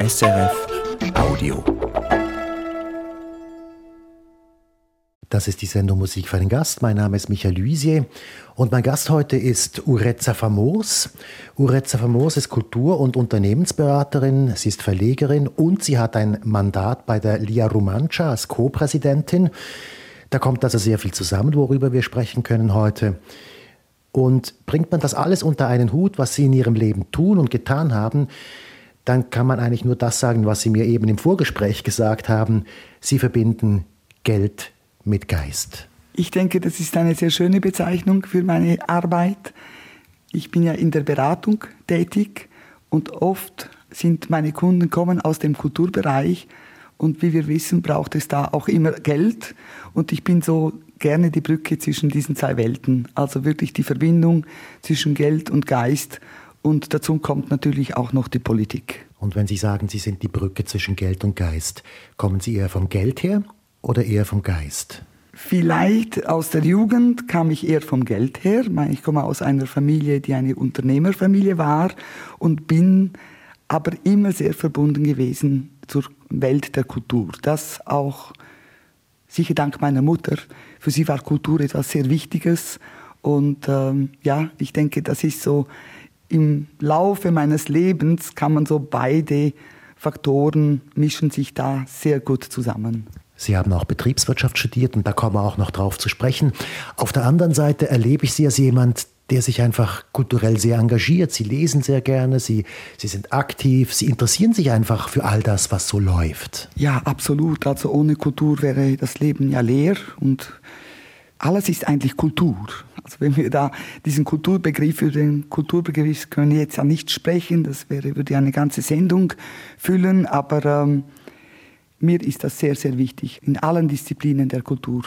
SRF Audio. Das ist die Sendung Musik für den Gast. Mein Name ist Michael Luisier und mein Gast heute ist Ureza Famos. Ureza Famos ist Kultur- und Unternehmensberaterin, sie ist Verlegerin und sie hat ein Mandat bei der Lia Rumancha als Co-Präsidentin. Da kommt also sehr viel zusammen, worüber wir sprechen können heute. Und bringt man das alles unter einen Hut, was sie in ihrem Leben tun und getan haben, dann kann man eigentlich nur das sagen, was Sie mir eben im Vorgespräch gesagt haben. Sie verbinden Geld mit Geist? Ich denke, das ist eine sehr schöne Bezeichnung für meine Arbeit. Ich bin ja in der Beratung tätig und oft sind meine Kunden kommen aus dem Kulturbereich und wie wir wissen, braucht es da auch immer Geld und ich bin so gerne die Brücke zwischen diesen zwei Welten, also wirklich die Verbindung zwischen Geld und Geist und dazu kommt natürlich auch noch die Politik. Und wenn Sie sagen, Sie sind die Brücke zwischen Geld und Geist, kommen Sie eher vom Geld her oder eher vom Geist? Vielleicht aus der Jugend kam ich eher vom Geld her. Ich komme aus einer Familie, die eine Unternehmerfamilie war und bin aber immer sehr verbunden gewesen zur Welt der Kultur. Das auch sicher dank meiner Mutter. Für sie war Kultur etwas sehr Wichtiges und ähm, ja, ich denke, das ist so im Laufe meines Lebens kann man so beide Faktoren mischen sich da sehr gut zusammen. Sie haben auch Betriebswirtschaft studiert und da kommen wir auch noch drauf zu sprechen. Auf der anderen Seite erlebe ich Sie als jemand, der sich einfach kulturell sehr engagiert. Sie lesen sehr gerne, Sie, Sie sind aktiv, Sie interessieren sich einfach für all das, was so läuft. Ja, absolut. Also ohne Kultur wäre das Leben ja leer und alles ist eigentlich Kultur. Also wenn wir da diesen Kulturbegriff, über den Kulturbegriff können wir jetzt ja nicht sprechen, das wäre, würde eine ganze Sendung füllen, aber ähm, mir ist das sehr, sehr wichtig. In allen Disziplinen der Kultur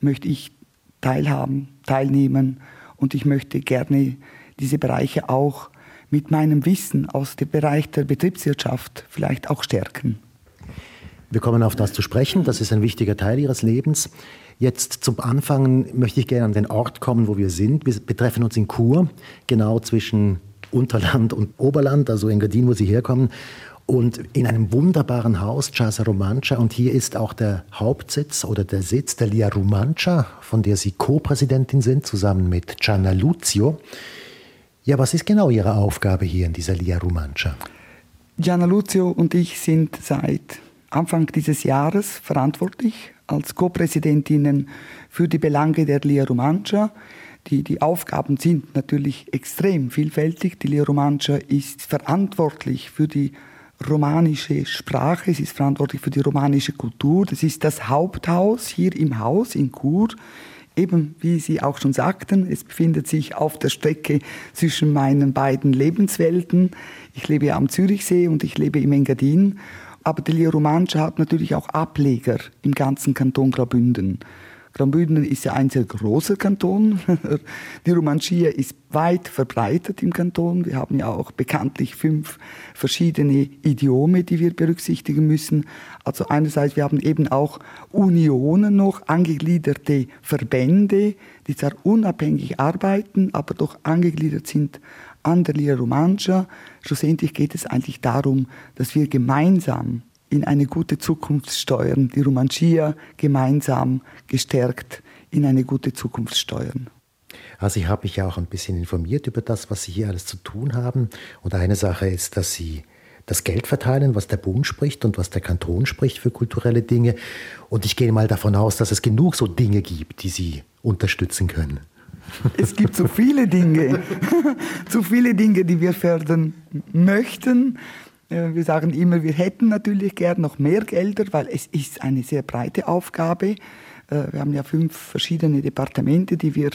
möchte ich teilhaben, teilnehmen und ich möchte gerne diese Bereiche auch mit meinem Wissen aus dem Bereich der Betriebswirtschaft vielleicht auch stärken. Wir kommen auf das zu sprechen, das ist ein wichtiger Teil Ihres Lebens. Jetzt zum Anfang möchte ich gerne an den Ort kommen, wo wir sind. Wir betreffen uns in Chur, genau zwischen Unterland und Oberland, also in Gardin, wo Sie herkommen und in einem wunderbaren Haus, Casa Romancia. Und hier ist auch der Hauptsitz oder der Sitz der Lia Romancia, von der Sie Co-Präsidentin sind, zusammen mit Gianna Luzio. Ja, was ist genau Ihre Aufgabe hier in dieser Lia Romancia? Gianna Luzio und ich sind seit Anfang dieses Jahres verantwortlich als Co-Präsidentinnen für die Belange der Lia Romancia. Die, die Aufgaben sind natürlich extrem vielfältig. Die Lia Romancia ist verantwortlich für die romanische Sprache, sie ist verantwortlich für die romanische Kultur. Das ist das Haupthaus hier im Haus in Chur. Eben wie Sie auch schon sagten, es befindet sich auf der Strecke zwischen meinen beiden Lebenswelten. Ich lebe am Zürichsee und ich lebe im Engadin. Aber die Lia hat natürlich auch Ableger im ganzen Kanton Graubünden. Graubünden ist ja ein sehr großer Kanton. Die Romancia ist weit verbreitet im Kanton. Wir haben ja auch bekanntlich fünf verschiedene Idiome, die wir berücksichtigen müssen. Also einerseits, wir haben eben auch Unionen noch, angegliederte Verbände, die zwar unabhängig arbeiten, aber doch angegliedert sind an der Lira Romancia. Schlussendlich geht es eigentlich darum, dass wir gemeinsam in eine gute Zukunft steuern, die Romancia gemeinsam gestärkt in eine gute Zukunft steuern. Also ich habe mich ja auch ein bisschen informiert über das, was Sie hier alles zu tun haben. Und eine Sache ist, dass Sie das Geld verteilen, was der Bund spricht und was der Kanton spricht für kulturelle Dinge. Und ich gehe mal davon aus, dass es genug so Dinge gibt, die Sie unterstützen können. Es gibt so viele Dinge, so viele Dinge, die wir fördern möchten. Wir sagen immer, wir hätten natürlich gern noch mehr Gelder, weil es ist eine sehr breite Aufgabe. Äh, wir haben ja fünf verschiedene Departemente, die wir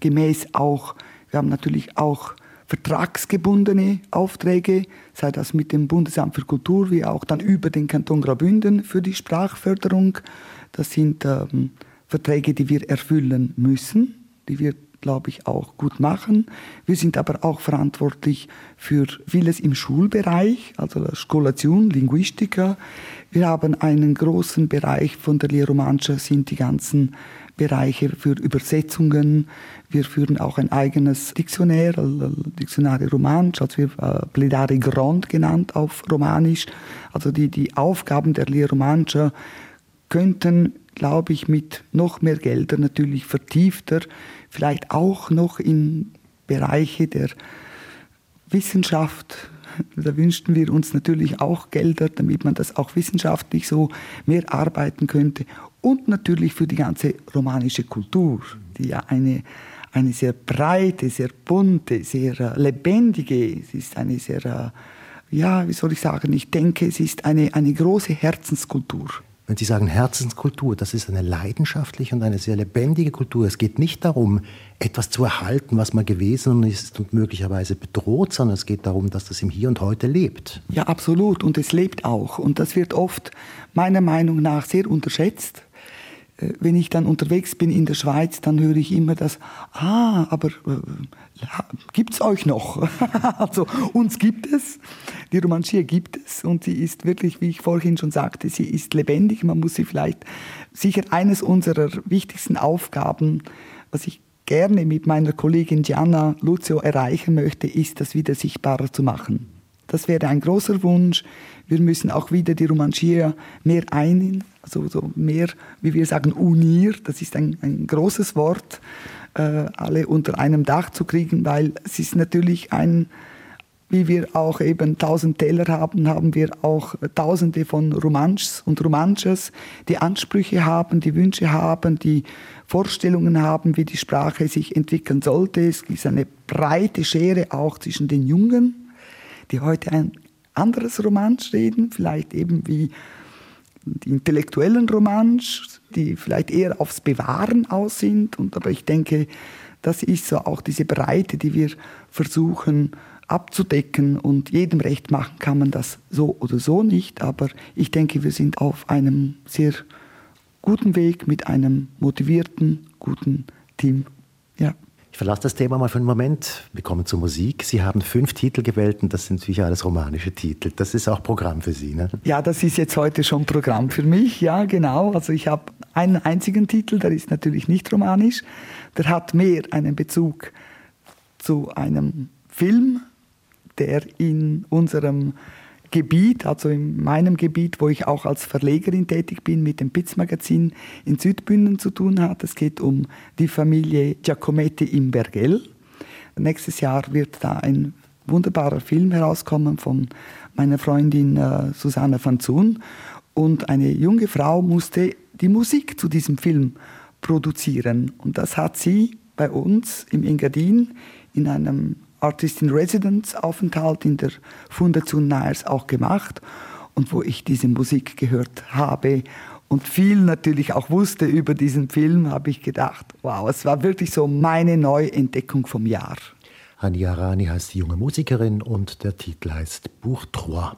gemäß auch, wir haben natürlich auch vertragsgebundene Aufträge, sei das mit dem Bundesamt für Kultur, wie auch dann über den Kanton Graubünden für die Sprachförderung. Das sind ähm, Verträge, die wir erfüllen müssen, die wir glaube ich, auch gut machen. Wir sind aber auch verantwortlich für vieles im Schulbereich, also Skolation, Linguistika. Wir haben einen großen Bereich von der Lehromanscha, sind die ganzen Bereiche für Übersetzungen. Wir führen auch ein eigenes Diktionär, Diktionare Romanisch, also wir äh, Pledare Grand genannt auf Romanisch. Also die, die Aufgaben der Lehre Romanischer könnten, glaube ich, mit noch mehr Geldern natürlich vertiefter, vielleicht auch noch in Bereiche der Wissenschaft, da wünschten wir uns natürlich auch Gelder, damit man das auch wissenschaftlich so mehr arbeiten könnte. Und natürlich für die ganze romanische Kultur, die ja eine, eine sehr breite, sehr bunte, sehr äh, lebendige, es ist eine sehr, äh, ja, wie soll ich sagen, ich denke, es ist eine, eine große Herzenskultur. Wenn Sie sagen Herzenskultur, das ist eine leidenschaftliche und eine sehr lebendige Kultur. Es geht nicht darum, etwas zu erhalten, was mal gewesen ist und möglicherweise bedroht, sondern es geht darum, dass das im Hier und Heute lebt. Ja, absolut. Und es lebt auch. Und das wird oft meiner Meinung nach sehr unterschätzt. Äh, wenn ich dann unterwegs bin in der Schweiz, dann höre ich immer das, ah, aber äh, es euch noch? also uns gibt es, die Romanchie gibt es und sie ist wirklich, wie ich vorhin schon sagte, sie ist lebendig. Man muss sie vielleicht, sicher eines unserer wichtigsten Aufgaben, was ich gerne mit meiner Kollegin Gianna Lucio erreichen möchte, ist, das wieder sichtbarer zu machen. Das wäre ein großer Wunsch. Wir müssen auch wieder die Romanchier mehr ein, also so mehr, wie wir sagen, unir. Das ist ein, ein großes Wort, äh, alle unter einem Dach zu kriegen, weil es ist natürlich ein, wie wir auch eben tausend Teller haben, haben wir auch tausende von Romanchs und Romanches, die Ansprüche haben, die Wünsche haben, die Vorstellungen haben, wie die Sprache sich entwickeln sollte. Es ist eine breite Schere auch zwischen den Jungen die heute ein anderes Romansch reden, vielleicht eben wie die intellektuellen Romansch, die vielleicht eher aufs Bewahren aus sind. Und, aber ich denke, das ist so auch diese Breite, die wir versuchen abzudecken. Und jedem recht machen kann man das so oder so nicht. Aber ich denke, wir sind auf einem sehr guten Weg mit einem motivierten, guten Team. Ja. Ich verlasse das Thema mal für einen Moment. Wir kommen zur Musik. Sie haben fünf Titel gewählt und das sind sicher alles romanische Titel. Das ist auch Programm für Sie, ne? Ja, das ist jetzt heute schon Programm für mich. Ja, genau. Also ich habe einen einzigen Titel, der ist natürlich nicht romanisch. Der hat mehr einen Bezug zu einem Film, der in unserem Gebiet, also in meinem Gebiet, wo ich auch als Verlegerin tätig bin, mit dem Pitz-Magazin in Südbünden zu tun hat. Es geht um die Familie Giacometti im Bergell. Nächstes Jahr wird da ein wunderbarer Film herauskommen von meiner Freundin äh, Susanne van Zun. Und eine junge Frau musste die Musik zu diesem Film produzieren. Und das hat sie bei uns im Engadin in einem Artist in Residence Aufenthalt in der Fundation Nairs auch gemacht und wo ich diese Musik gehört habe und viel natürlich auch wusste über diesen Film, habe ich gedacht, wow, es war wirklich so meine Neuentdeckung vom Jahr. Hani Arani heißt die junge Musikerin und der Titel heißt Buch 3.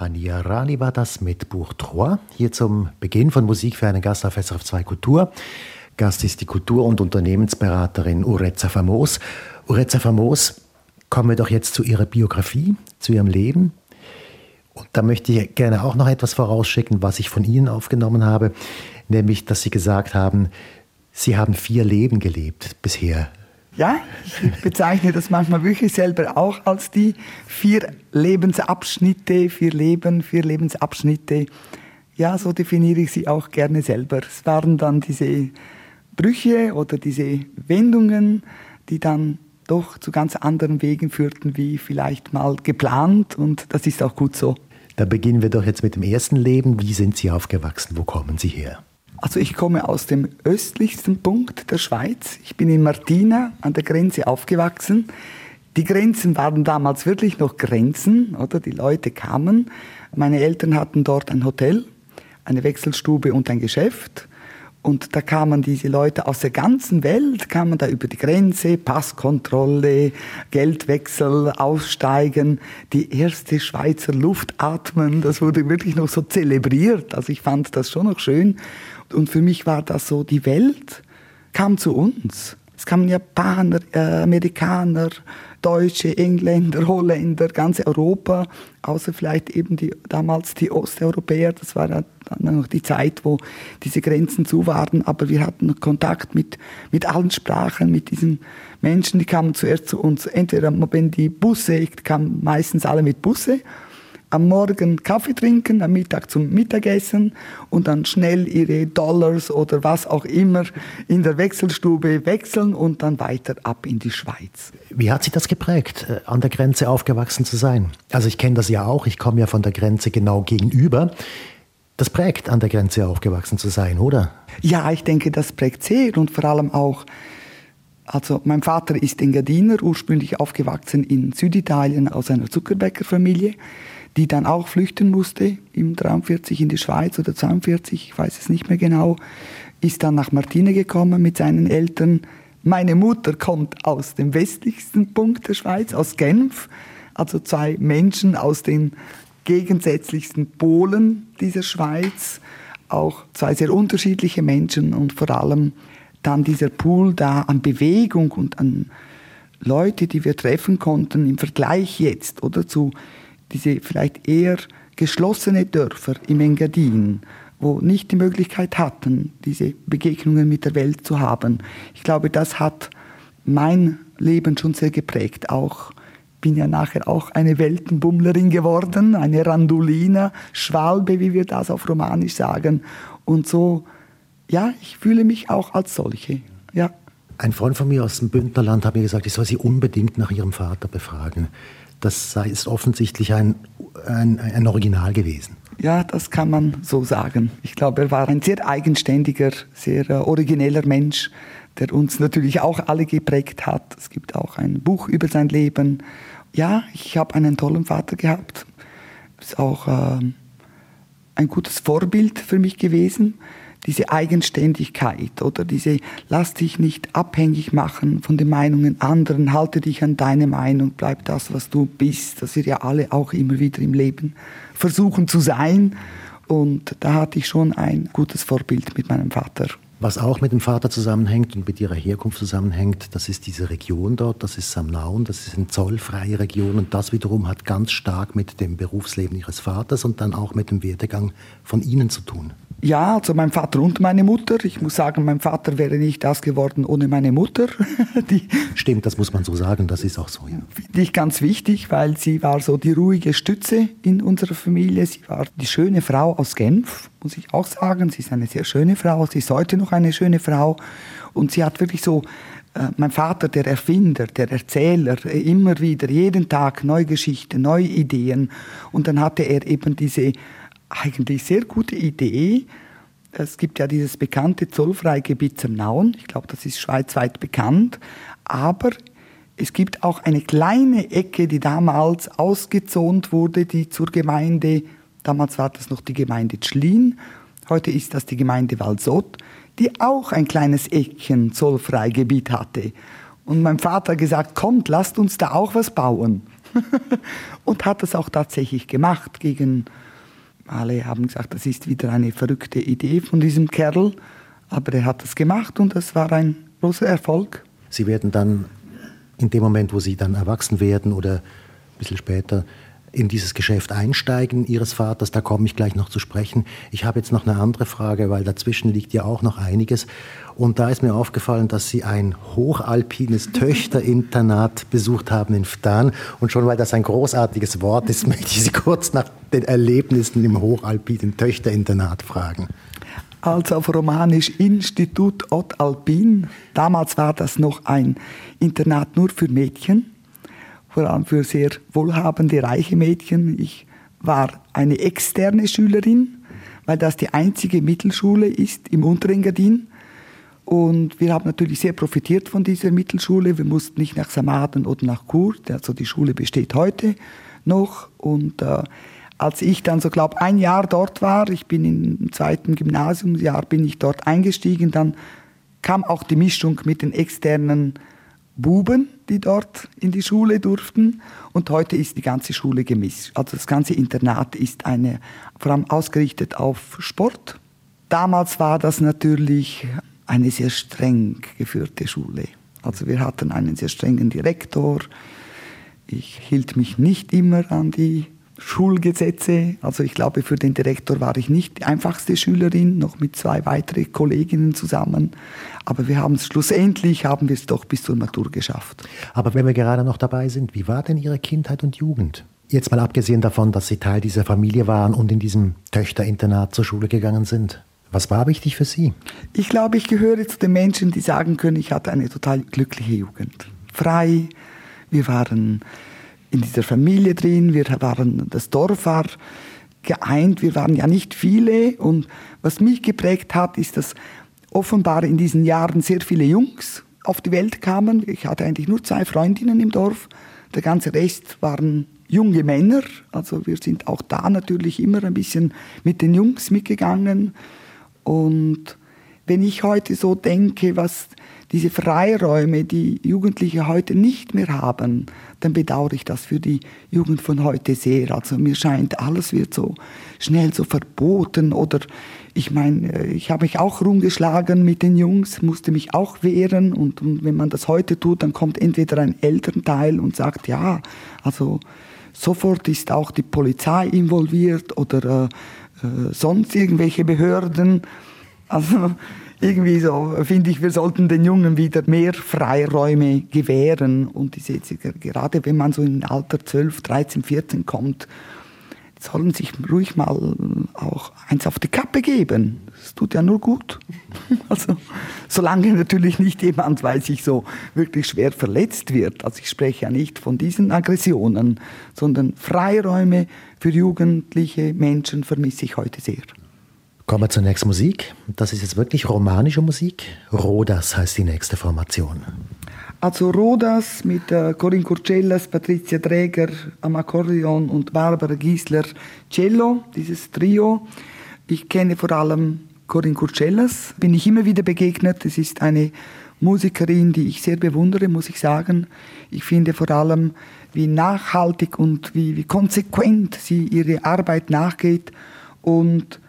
Hania Rani war das mit Buch 3. Hier zum Beginn von Musik für einen Gast auf SRF 2 Kultur. Gast ist die Kultur- und Unternehmensberaterin Ureza Famos. Ureza Famos, kommen wir doch jetzt zu Ihrer Biografie, zu Ihrem Leben. Und da möchte ich gerne auch noch etwas vorausschicken, was ich von Ihnen aufgenommen habe, nämlich, dass Sie gesagt haben, Sie haben vier Leben gelebt bisher. Ja, ich bezeichne das manchmal wirklich selber auch als die vier Lebensabschnitte, vier Leben, vier Lebensabschnitte. Ja, so definiere ich sie auch gerne selber. Es waren dann diese Brüche oder diese Wendungen, die dann doch zu ganz anderen Wegen führten, wie vielleicht mal geplant. Und das ist auch gut so. Da beginnen wir doch jetzt mit dem ersten Leben. Wie sind Sie aufgewachsen? Wo kommen Sie her? Also ich komme aus dem östlichsten Punkt der Schweiz. Ich bin in Martina an der Grenze aufgewachsen. Die Grenzen waren damals wirklich noch Grenzen, oder? Die Leute kamen. Meine Eltern hatten dort ein Hotel, eine Wechselstube und ein Geschäft. Und da kamen diese Leute aus der ganzen Welt, kamen da über die Grenze, Passkontrolle, Geldwechsel, Aussteigen, die erste Schweizer Luft atmen. Das wurde wirklich noch so zelebriert. Also ich fand das schon noch schön. Und für mich war das so, die Welt kam zu uns. Es kamen Japaner, äh, Amerikaner, Deutsche, Engländer, Holländer, ganz Europa, außer vielleicht eben die, damals die Osteuropäer. Das war dann noch die Zeit, wo diese Grenzen zu waren. Aber wir hatten Kontakt mit, mit allen Sprachen, mit diesen Menschen, die kamen zuerst zu uns. Entweder wenn die Busse, kamen meistens alle mit Busse am Morgen Kaffee trinken, am Mittag zum Mittagessen und dann schnell ihre Dollars oder was auch immer in der Wechselstube wechseln und dann weiter ab in die Schweiz. Wie hat sich das geprägt, äh, an der Grenze aufgewachsen zu sein? Also ich kenne das ja auch, ich komme ja von der Grenze genau gegenüber. Das prägt, an der Grenze aufgewachsen zu sein, oder? Ja, ich denke, das prägt sehr und vor allem auch also mein Vater ist Engadiner, ursprünglich aufgewachsen in Süditalien aus einer Zuckerbäckerfamilie die dann auch flüchten musste im 43 in die Schweiz oder 42, ich weiß es nicht mehr genau, ist dann nach Martine gekommen mit seinen Eltern. Meine Mutter kommt aus dem westlichsten Punkt der Schweiz, aus Genf, also zwei Menschen aus den gegensätzlichsten Polen dieser Schweiz, auch zwei sehr unterschiedliche Menschen und vor allem dann dieser Pool da an Bewegung und an Leute, die wir treffen konnten im Vergleich jetzt oder zu diese vielleicht eher geschlossene Dörfer im Engadin, wo nicht die Möglichkeit hatten, diese Begegnungen mit der Welt zu haben. Ich glaube, das hat mein Leben schon sehr geprägt. Auch bin ja nachher auch eine Weltenbummlerin geworden, eine Randulina, Schwalbe, wie wir das auf Romanisch sagen. Und so, ja, ich fühle mich auch als solche. Ja. Ein Freund von mir aus dem Bündnerland hat mir gesagt, ich soll Sie unbedingt nach Ihrem Vater befragen. Das ist offensichtlich ein, ein, ein Original gewesen. Ja, das kann man so sagen. Ich glaube, er war ein sehr eigenständiger, sehr äh, origineller Mensch, der uns natürlich auch alle geprägt hat. Es gibt auch ein Buch über sein Leben. Ja, ich habe einen tollen Vater gehabt. Ist auch äh, ein gutes Vorbild für mich gewesen diese Eigenständigkeit oder diese lass dich nicht abhängig machen von den Meinungen anderen, halte dich an deine Meinung, bleib das, was du bist, dass wir ja alle auch immer wieder im Leben versuchen zu sein. Und da hatte ich schon ein gutes Vorbild mit meinem Vater. Was auch mit dem Vater zusammenhängt und mit ihrer Herkunft zusammenhängt, das ist diese Region dort, das ist Samnaun, das ist eine zollfreie Region und das wiederum hat ganz stark mit dem Berufsleben ihres Vaters und dann auch mit dem Werdegang von ihnen zu tun. Ja, also mein Vater und meine Mutter. Ich muss sagen, mein Vater wäre nicht das geworden ohne meine Mutter. Die Stimmt, das muss man so sagen, das ist auch so. Ja. Finde ich ganz wichtig, weil sie war so die ruhige Stütze in unserer Familie. Sie war die schöne Frau aus Genf, muss ich auch sagen. Sie ist eine sehr schöne Frau, sie ist heute noch eine schöne Frau. Und sie hat wirklich so äh, mein Vater, der Erfinder, der Erzähler, immer wieder, jeden Tag neue Geschichten, neue Ideen. Und dann hatte er eben diese eigentlich sehr gute Idee. Es gibt ja dieses bekannte Zollfreigebiet zum Nauen. Ich glaube, das ist schweizweit bekannt. Aber es gibt auch eine kleine Ecke, die damals ausgezont wurde, die zur Gemeinde, damals war das noch die Gemeinde Tschlin, heute ist das die Gemeinde Walsott, die auch ein kleines Eckchen Zollfreigebiet hatte. Und mein Vater gesagt, kommt, lasst uns da auch was bauen. und hat das auch tatsächlich gemacht. Gegen alle haben gesagt, das ist wieder eine verrückte Idee von diesem Kerl, aber er hat das gemacht und das war ein großer Erfolg. Sie werden dann in dem Moment, wo Sie dann erwachsen werden oder ein bisschen später, in dieses Geschäft einsteigen Ihres Vaters, da komme ich gleich noch zu sprechen. Ich habe jetzt noch eine andere Frage, weil dazwischen liegt ja auch noch einiges. Und da ist mir aufgefallen, dass Sie ein hochalpines Töchterinternat besucht haben in Ftan. Und schon weil das ein großartiges Wort ist, möchte ich Sie kurz nach den Erlebnissen im hochalpinen Töchterinternat fragen. Also auf Romanisch Institut Ot Alpin. Damals war das noch ein Internat nur für Mädchen vor allem für sehr wohlhabende, reiche Mädchen. Ich war eine externe Schülerin, weil das die einzige Mittelschule ist im Unterengadin. Und wir haben natürlich sehr profitiert von dieser Mittelschule. Wir mussten nicht nach Samaden oder nach Chur, also die Schule besteht heute noch. Und äh, als ich dann so, glaube ein Jahr dort war, ich bin im zweiten Gymnasiumsjahr, bin ich dort eingestiegen, dann kam auch die Mischung mit den externen Buben, die dort in die Schule durften. Und heute ist die ganze Schule gemischt. Also das ganze Internat ist eine, vor allem ausgerichtet auf Sport. Damals war das natürlich eine sehr streng geführte Schule. Also wir hatten einen sehr strengen Direktor. Ich hielt mich nicht immer an die Schulgesetze. Also ich glaube, für den Direktor war ich nicht die einfachste Schülerin, noch mit zwei weiteren Kolleginnen zusammen. Aber wir haben es schlussendlich, haben wir es doch bis zur Matur geschafft. Aber wenn wir gerade noch dabei sind, wie war denn Ihre Kindheit und Jugend? Jetzt mal abgesehen davon, dass Sie Teil dieser Familie waren und in diesem Töchterinternat zur Schule gegangen sind. Was war wichtig für Sie? Ich glaube, ich gehöre zu den Menschen, die sagen können, ich hatte eine total glückliche Jugend. Frei, wir waren in dieser Familie drin, wir waren, das Dorf war geeint, wir waren ja nicht viele. Und was mich geprägt hat, ist, dass offenbar in diesen Jahren sehr viele Jungs auf die Welt kamen. Ich hatte eigentlich nur zwei Freundinnen im Dorf, der ganze Rest waren junge Männer, also wir sind auch da natürlich immer ein bisschen mit den Jungs mitgegangen und wenn ich heute so denke, was diese Freiräume, die Jugendliche heute nicht mehr haben, dann bedauere ich das für die Jugend von heute sehr. Also mir scheint, alles wird so schnell so verboten oder ich meine, äh, ich habe mich auch rumgeschlagen mit den Jungs, musste mich auch wehren und, und wenn man das heute tut, dann kommt entweder ein Elternteil und sagt, ja, also sofort ist auch die Polizei involviert oder äh, äh, sonst irgendwelche Behörden. Also irgendwie so finde ich, wir sollten den Jungen wieder mehr Freiräume gewähren. Und diese, gerade wenn man so im Alter 12, 13, 14 kommt, sollen sich ruhig mal auch eins auf die Kappe geben. Das tut ja nur gut. Also, solange natürlich nicht jemand, weiß ich so, wirklich schwer verletzt wird. Also ich spreche ja nicht von diesen Aggressionen, sondern Freiräume für jugendliche Menschen vermisse ich heute sehr. Kommen wir zur nächsten Musik. Das ist jetzt wirklich romanische Musik. Rodas heißt die nächste Formation. Also Rodas mit äh, Corinne Curcellas, Patricia Träger am Akkordeon und Barbara Giesler Cello, dieses Trio. Ich kenne vor allem Corinne Curcellas, bin ich immer wieder begegnet. Es ist eine Musikerin, die ich sehr bewundere, muss ich sagen. Ich finde vor allem, wie nachhaltig und wie, wie konsequent sie ihre Arbeit nachgeht. Und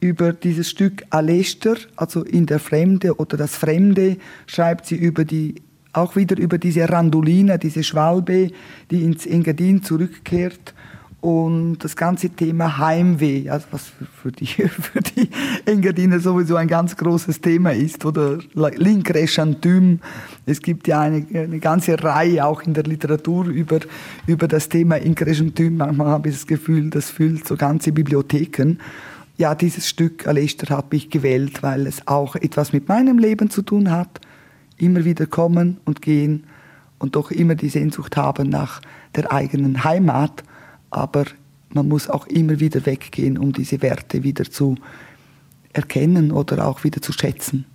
über dieses Stück Alester, also in der Fremde oder das Fremde, schreibt sie über die, auch wieder über diese Randolina, diese Schwalbe, die ins Engadin zurückkehrt und das ganze Thema Heimweh, also was für die, für die Engadiner sowieso ein ganz großes Thema ist, oder Linkreschantüm. Es gibt ja eine, eine ganze Reihe auch in der Literatur über, über das Thema Inkreschantüm. Manchmal habe ich das Gefühl, das füllt so ganze Bibliotheken ja, dieses Stück Alester habe ich gewählt, weil es auch etwas mit meinem Leben zu tun hat. Immer wieder kommen und gehen und doch immer die Sehnsucht haben nach der eigenen Heimat. Aber man muss auch immer wieder weggehen, um diese Werte wieder zu erkennen oder auch wieder zu schätzen.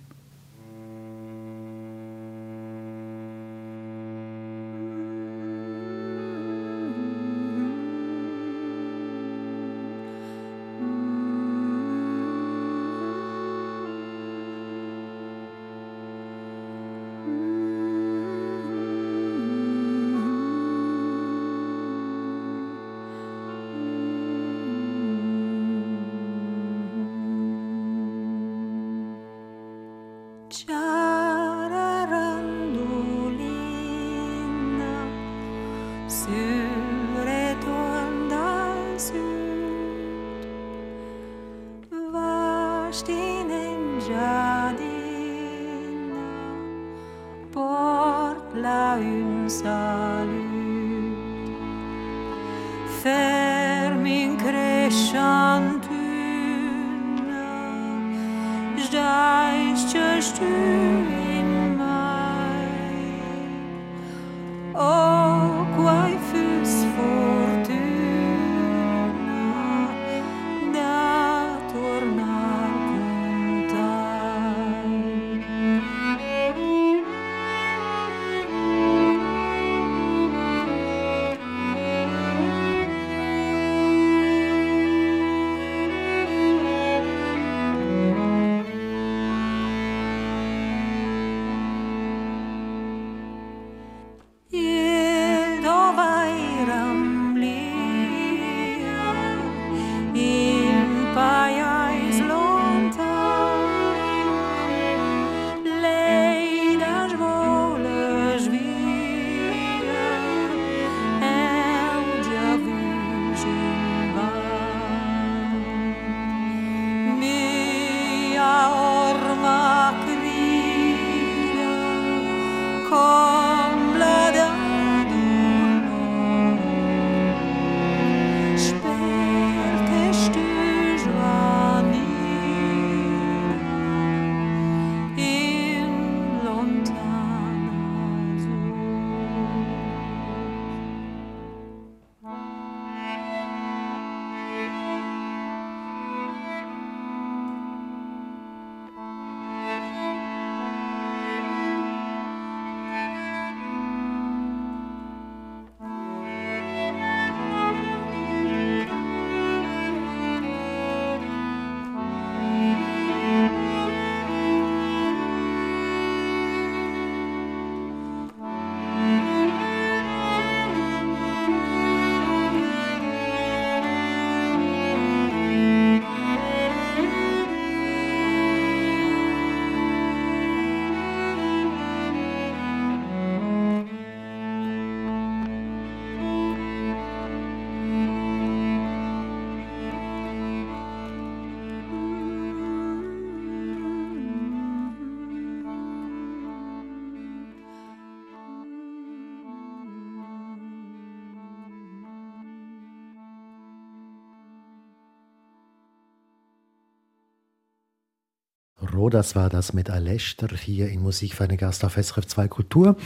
Das war das mit Alester hier in Musik für einen Gast auf SRF 2 Kultur.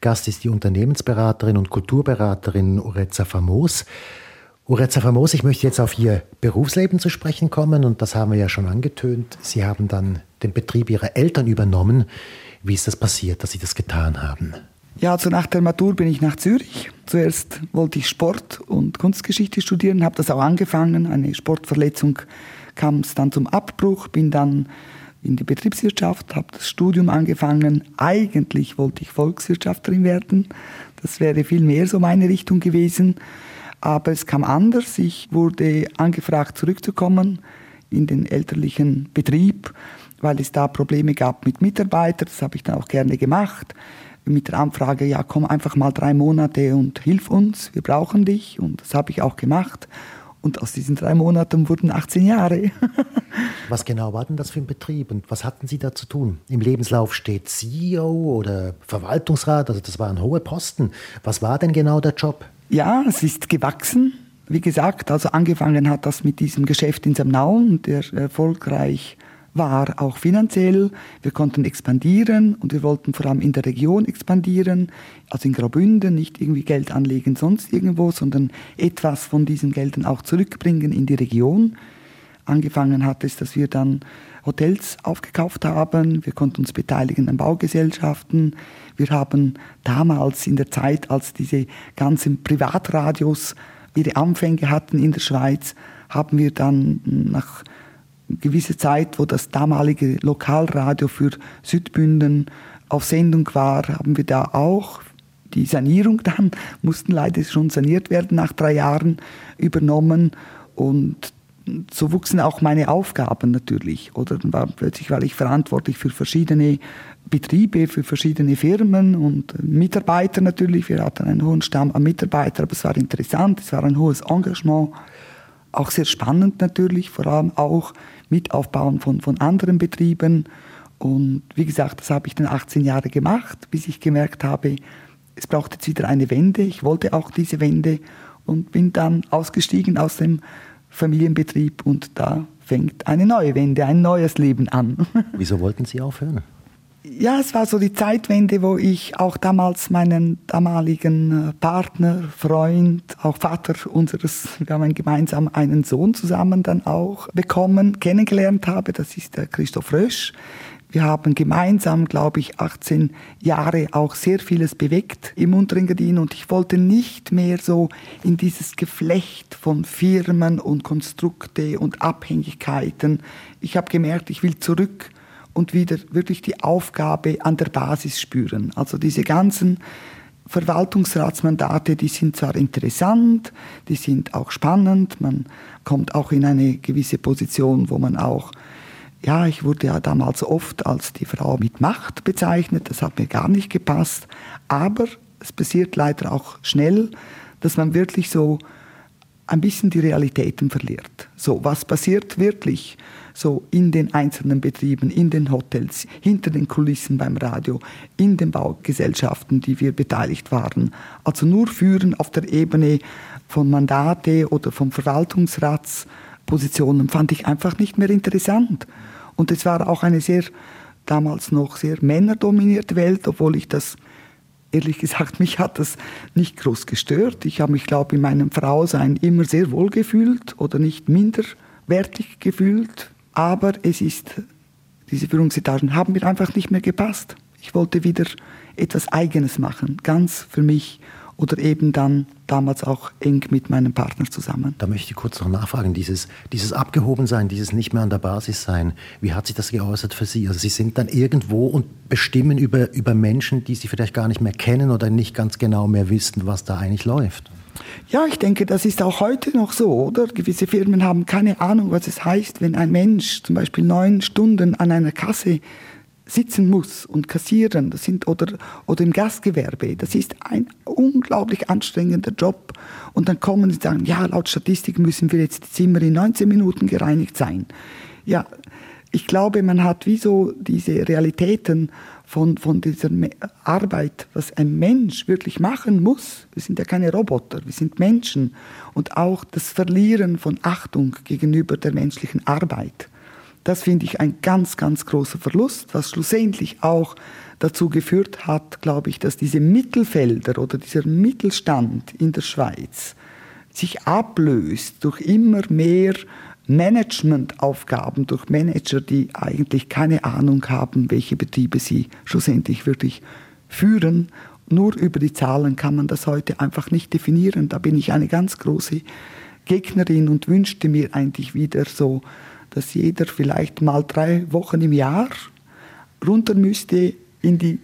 Gast ist die Unternehmensberaterin und Kulturberaterin Ureza Famos. Ureza Famos, ich möchte jetzt auf Ihr Berufsleben zu sprechen kommen und das haben wir ja schon angetönt. Sie haben dann den Betrieb Ihrer Eltern übernommen. Wie ist das passiert, dass Sie das getan haben? Ja, also nach der Matur bin ich nach Zürich. Zuerst wollte ich Sport und Kunstgeschichte studieren, habe das auch angefangen. Eine Sportverletzung kam es dann zum Abbruch, bin dann in die Betriebswirtschaft, habe das Studium angefangen. Eigentlich wollte ich Volkswirtschafterin werden. Das wäre viel mehr so meine Richtung gewesen. Aber es kam anders. Ich wurde angefragt, zurückzukommen in den elterlichen Betrieb, weil es da Probleme gab mit Mitarbeitern. Das habe ich dann auch gerne gemacht. Mit der Anfrage, ja, komm einfach mal drei Monate und hilf uns, wir brauchen dich. Und das habe ich auch gemacht. Und aus diesen drei Monaten wurden 18 Jahre. was genau war denn das für ein Betrieb und was hatten Sie da zu tun? Im Lebenslauf steht CEO oder Verwaltungsrat, also das waren hohe Posten. Was war denn genau der Job? Ja, es ist gewachsen. Wie gesagt, also angefangen hat das mit diesem Geschäft in Samnau und der erfolgreich war auch finanziell. Wir konnten expandieren und wir wollten vor allem in der Region expandieren, also in Graubünden, nicht irgendwie Geld anlegen sonst irgendwo, sondern etwas von diesen Geldern auch zurückbringen in die Region. Angefangen hat es, dass wir dann Hotels aufgekauft haben. Wir konnten uns beteiligen an Baugesellschaften. Wir haben damals in der Zeit, als diese ganzen Privatradios ihre Anfänge hatten in der Schweiz, haben wir dann nach gewisse Zeit, wo das damalige Lokalradio für Südbünden auf Sendung war, haben wir da auch die Sanierung dann, mussten leider schon saniert werden nach drei Jahren, übernommen und so wuchsen auch meine Aufgaben natürlich. Oder dann war plötzlich war ich verantwortlich für verschiedene Betriebe, für verschiedene Firmen und Mitarbeiter natürlich. Wir hatten einen hohen Stamm an Mitarbeitern, aber es war interessant, es war ein hohes Engagement. Auch sehr spannend natürlich, vor allem auch mit Aufbauen von, von anderen Betrieben. Und wie gesagt, das habe ich dann 18 Jahre gemacht, bis ich gemerkt habe, es braucht jetzt wieder eine Wende. Ich wollte auch diese Wende und bin dann ausgestiegen aus dem Familienbetrieb und da fängt eine neue Wende, ein neues Leben an. Wieso wollten Sie aufhören? Ja, es war so die Zeitwende, wo ich auch damals meinen damaligen äh, Partner, Freund, auch Vater unseres, wir haben gemeinsam einen Sohn zusammen dann auch bekommen, kennengelernt habe. Das ist der Christoph Rösch. Wir haben gemeinsam, glaube ich, 18 Jahre auch sehr vieles bewegt im Unterengadin und ich wollte nicht mehr so in dieses Geflecht von Firmen und Konstrukte und Abhängigkeiten. Ich habe gemerkt, ich will zurück und wieder wirklich die Aufgabe an der Basis spüren. Also diese ganzen Verwaltungsratsmandate, die sind zwar interessant, die sind auch spannend, man kommt auch in eine gewisse Position, wo man auch, ja, ich wurde ja damals oft als die Frau mit Macht bezeichnet, das hat mir gar nicht gepasst, aber es passiert leider auch schnell, dass man wirklich so ein bisschen die Realitäten verliert. So, was passiert wirklich? So in den einzelnen Betrieben, in den Hotels, hinter den Kulissen beim Radio, in den Baugesellschaften, die wir beteiligt waren. Also nur führen auf der Ebene von Mandate oder von Verwaltungsratspositionen fand ich einfach nicht mehr interessant. Und es war auch eine sehr, damals noch sehr männerdominierte Welt, obwohl ich das ehrlich gesagt, mich hat das nicht groß gestört. Ich habe mich, glaube ich, in meinem Frausein immer sehr wohl gefühlt oder nicht minderwertig gefühlt. Aber es ist, diese Führungsetagen haben mir einfach nicht mehr gepasst. Ich wollte wieder etwas Eigenes machen, ganz für mich oder eben dann damals auch eng mit meinem Partner zusammen. Da möchte ich kurz noch nachfragen, dieses, dieses Abgehobensein, dieses nicht mehr an der Basis sein, wie hat sich das geäußert für Sie? Also Sie sind dann irgendwo und bestimmen über, über Menschen, die Sie vielleicht gar nicht mehr kennen oder nicht ganz genau mehr wissen, was da eigentlich läuft. Ja, ich denke, das ist auch heute noch so, oder? Gewisse Firmen haben keine Ahnung, was es heißt, wenn ein Mensch zum Beispiel neun Stunden an einer Kasse sitzen muss und kassieren, das sind, oder, oder im Gastgewerbe, das ist ein unglaublich anstrengender Job. Und dann kommen sie und sagen, ja, laut Statistik müssen wir jetzt die Zimmer in 19 Minuten gereinigt sein. Ja, ich glaube, man hat wie so diese Realitäten von, von dieser Arbeit, was ein Mensch wirklich machen muss. Wir sind ja keine Roboter, wir sind Menschen. Und auch das Verlieren von Achtung gegenüber der menschlichen Arbeit. Das finde ich ein ganz, ganz großer Verlust, was schlussendlich auch dazu geführt hat, glaube ich, dass diese Mittelfelder oder dieser Mittelstand in der Schweiz sich ablöst durch immer mehr Managementaufgaben durch Manager, die eigentlich keine Ahnung haben, welche Betriebe sie schlussendlich wirklich führen. Nur über die Zahlen kann man das heute einfach nicht definieren. Da bin ich eine ganz große Gegnerin und wünschte mir eigentlich wieder so, dass jeder vielleicht mal drei Wochen im Jahr runter müsste in die,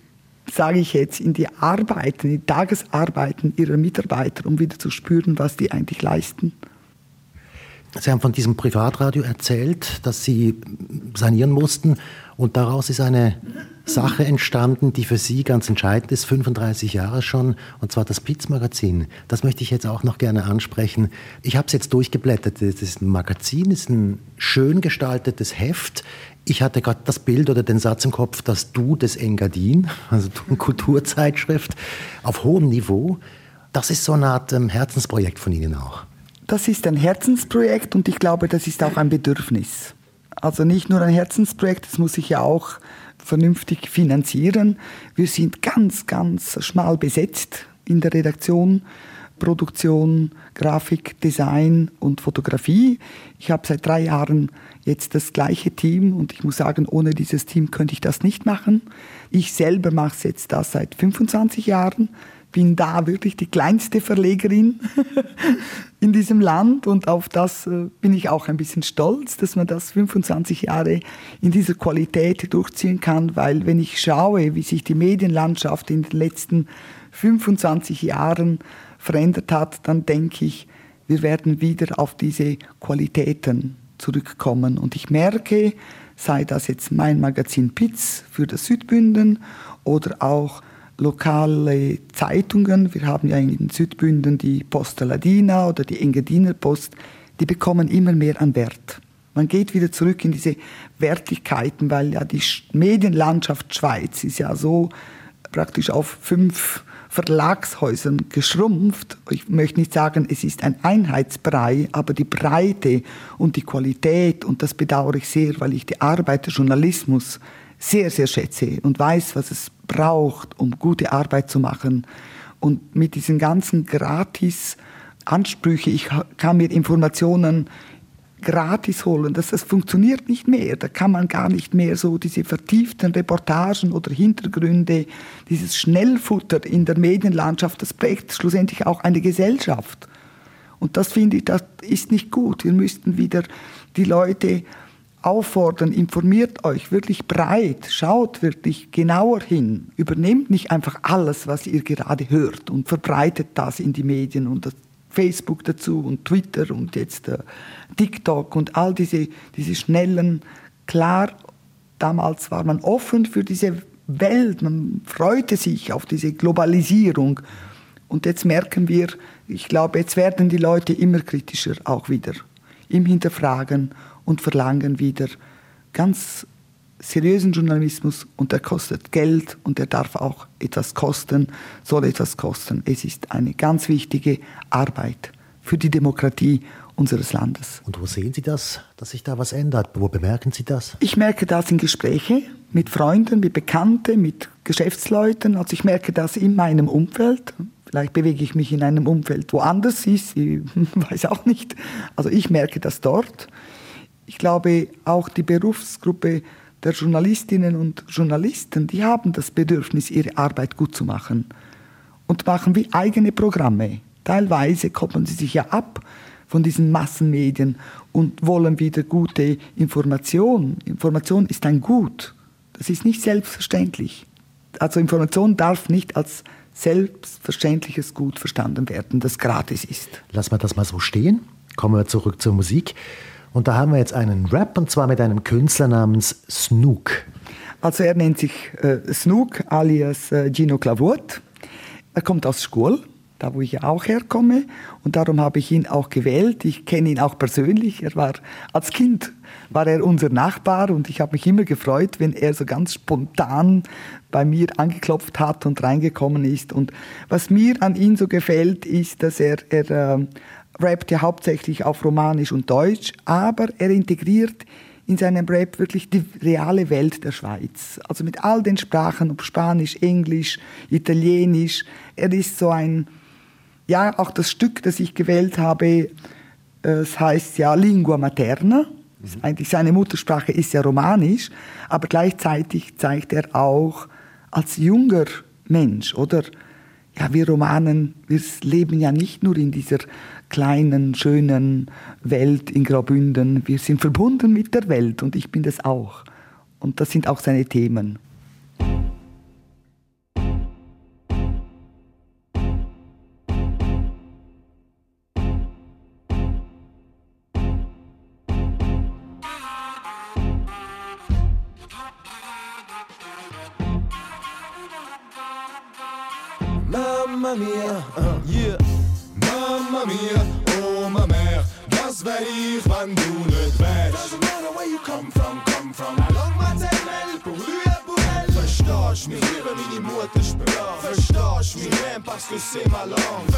sage ich jetzt, in die Arbeiten, in die Tagesarbeiten ihrer Mitarbeiter, um wieder zu spüren, was die eigentlich leisten. Sie haben von diesem Privatradio erzählt, dass Sie sanieren mussten und daraus ist eine Sache entstanden, die für Sie ganz entscheidend ist, 35 Jahre schon, und zwar das Piz-Magazin. Das möchte ich jetzt auch noch gerne ansprechen. Ich habe es jetzt durchgeblättert. Das ist ein Magazin, ist ein schön gestaltetes Heft. Ich hatte gerade das Bild oder den Satz im Kopf, das Du des Engadin, also eine Kulturzeitschrift auf hohem Niveau. Das ist so eine Art ähm, Herzensprojekt von Ihnen auch. Das ist ein Herzensprojekt und ich glaube, das ist auch ein Bedürfnis. Also nicht nur ein Herzensprojekt, das muss ich ja auch vernünftig finanzieren. Wir sind ganz, ganz schmal besetzt in der Redaktion, Produktion, Grafik, Design und Fotografie. Ich habe seit drei Jahren jetzt das gleiche Team und ich muss sagen, ohne dieses Team könnte ich das nicht machen. Ich selber mache es jetzt das seit 25 Jahren bin da wirklich die kleinste Verlegerin in diesem Land und auf das äh, bin ich auch ein bisschen stolz, dass man das 25 Jahre in dieser Qualität durchziehen kann, weil wenn ich schaue, wie sich die Medienlandschaft in den letzten 25 Jahren verändert hat, dann denke ich, wir werden wieder auf diese Qualitäten zurückkommen. Und ich merke, sei das jetzt mein Magazin Pitz für das Südbünden oder auch lokale Zeitungen. Wir haben ja in Südbünden die Posta Ladina oder die Engadiner Post. die bekommen immer mehr an Wert. Man geht wieder zurück in diese Wertigkeiten, weil ja die Medienlandschaft Schweiz ist ja so praktisch auf fünf Verlagshäusern geschrumpft. Ich möchte nicht sagen, es ist ein Einheitsbrei, aber die Breite und die Qualität, und das bedauere ich sehr, weil ich die Arbeit des Journalismus sehr, sehr schätze und weiß, was es braucht, um gute Arbeit zu machen. Und mit diesen ganzen gratis Ansprüche, ich kann mir Informationen gratis holen. Das, das funktioniert nicht mehr. Da kann man gar nicht mehr so diese vertieften Reportagen oder Hintergründe, dieses Schnellfutter in der Medienlandschaft, das prägt schlussendlich auch eine Gesellschaft. Und das finde ich, das ist nicht gut. Wir müssten wieder die Leute auffordern, informiert euch wirklich breit, schaut wirklich genauer hin, übernehmt nicht einfach alles, was ihr gerade hört und verbreitet das in die Medien und Facebook dazu und Twitter und jetzt äh, TikTok und all diese, diese schnellen, klar, damals war man offen für diese Welt, man freute sich auf diese Globalisierung. Und jetzt merken wir, ich glaube, jetzt werden die Leute immer kritischer auch wieder im Hinterfragen und verlangen wieder ganz seriösen Journalismus und der kostet Geld und der darf auch etwas kosten, soll etwas kosten. Es ist eine ganz wichtige Arbeit für die Demokratie unseres Landes. Und wo sehen Sie das, dass sich da was ändert? Wo bemerken Sie das? Ich merke das in Gesprächen mit Freunden, mit Bekannten, mit Geschäftsleuten. Also ich merke das in meinem Umfeld. Vielleicht bewege ich mich in einem Umfeld, wo anders ist. Ich weiß auch nicht. Also ich merke das dort. Ich glaube, auch die Berufsgruppe der Journalistinnen und Journalisten, die haben das Bedürfnis, ihre Arbeit gut zu machen und machen wie eigene Programme. Teilweise koppeln sie sich ja ab von diesen Massenmedien und wollen wieder gute Information. Information ist ein Gut. Das ist nicht selbstverständlich. Also Information darf nicht als selbstverständliches Gut verstanden werden, das gratis ist. Lassen wir das mal so stehen. Kommen wir zurück zur Musik. Und da haben wir jetzt einen Rap und zwar mit einem Künstler namens Snook. Also er nennt sich äh, Snook alias äh, Gino Clavut. Er kommt aus Schkull, da wo ich auch herkomme und darum habe ich ihn auch gewählt. Ich kenne ihn auch persönlich. Er war als Kind war er unser Nachbar und ich habe mich immer gefreut, wenn er so ganz spontan bei mir angeklopft hat und reingekommen ist. Und was mir an ihm so gefällt, ist, dass er, er äh, rappt ja hauptsächlich auf Romanisch und Deutsch, aber er integriert in seinem Rap wirklich die reale Welt der Schweiz. Also mit all den Sprachen, ob Spanisch, Englisch, Italienisch. Er ist so ein, ja, auch das Stück, das ich gewählt habe, es heißt ja Lingua Materna. Mhm. Eigentlich seine Muttersprache ist ja Romanisch, aber gleichzeitig zeigt er auch als junger Mensch, oder? Ja, wir Romanen, wir leben ja nicht nur in dieser kleinen, schönen Welt in Graubünden. Wir sind verbunden mit der Welt und ich bin das auch. Und das sind auch seine Themen. Mamma mia, uh, yeah. Mamma mia, oh ma mère, was wär ich, wenn du nicht wärst? Doesn't matter where you come from, come from. Pour lui et pour elle. Verstehst mich, liebe meine Muttersprache. Verstehst mich, rien parce que c'est ma langue.